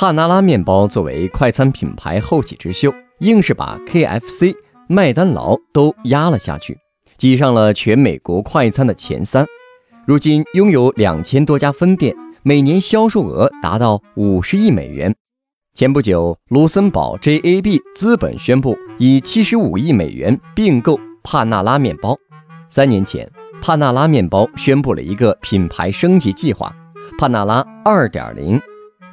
帕纳拉面包作为快餐品牌后起之秀，硬是把 KFC、麦当劳都压了下去，挤上了全美国快餐的前三。如今拥有两千多家分店，每年销售额达到五十亿美元。前不久，卢森堡 JAB 资本宣布以七十五亿美元并购帕纳拉面包。三年前，帕纳拉面包宣布了一个品牌升级计划——帕纳拉二点零。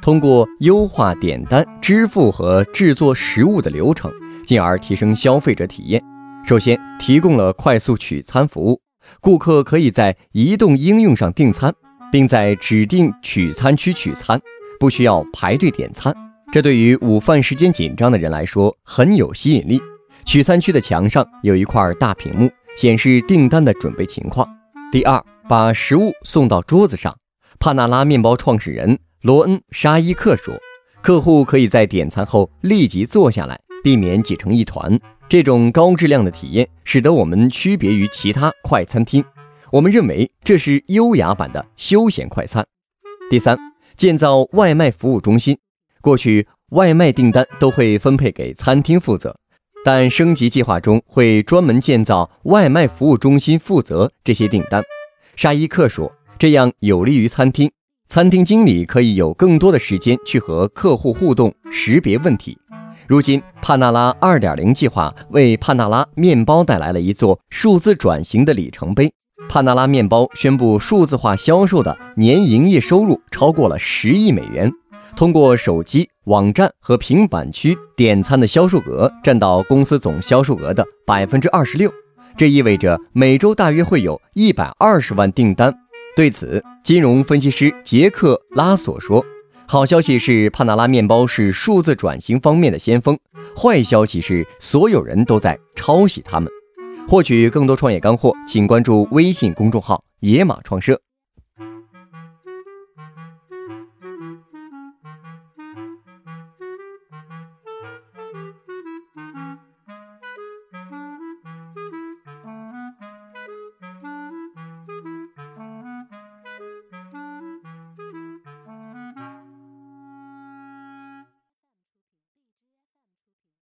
通过优化点单、支付和制作食物的流程，进而提升消费者体验。首先，提供了快速取餐服务，顾客可以在移动应用上订餐，并在指定取餐区取餐，不需要排队点餐。这对于午饭时间紧张的人来说很有吸引力。取餐区的墙上有一块大屏幕，显示订单的准备情况。第二，把食物送到桌子上。帕纳拉面包创始人。罗恩·沙伊克说：“客户可以在点餐后立即坐下来，避免挤成一团。这种高质量的体验使得我们区别于其他快餐厅。我们认为这是优雅版的休闲快餐。”第三，建造外卖服务中心。过去，外卖订单都会分配给餐厅负责，但升级计划中会专门建造外卖服务中心，负责这些订单。沙伊克说：“这样有利于餐厅。”餐厅经理可以有更多的时间去和客户互动、识别问题。如今，帕纳拉2.0计划为帕纳拉面包带来了一座数字转型的里程碑。帕纳拉面包宣布，数字化销售的年营业收入超过了十亿美元。通过手机、网站和平板区点餐的销售额占到公司总销售额的百分之二十六，这意味着每周大约会有一百二十万订单。对此，金融分析师杰克·拉索说：“好消息是，帕纳拉面包是数字转型方面的先锋；坏消息是，所有人都在抄袭他们。”获取更多创业干货，请关注微信公众号“野马创社”。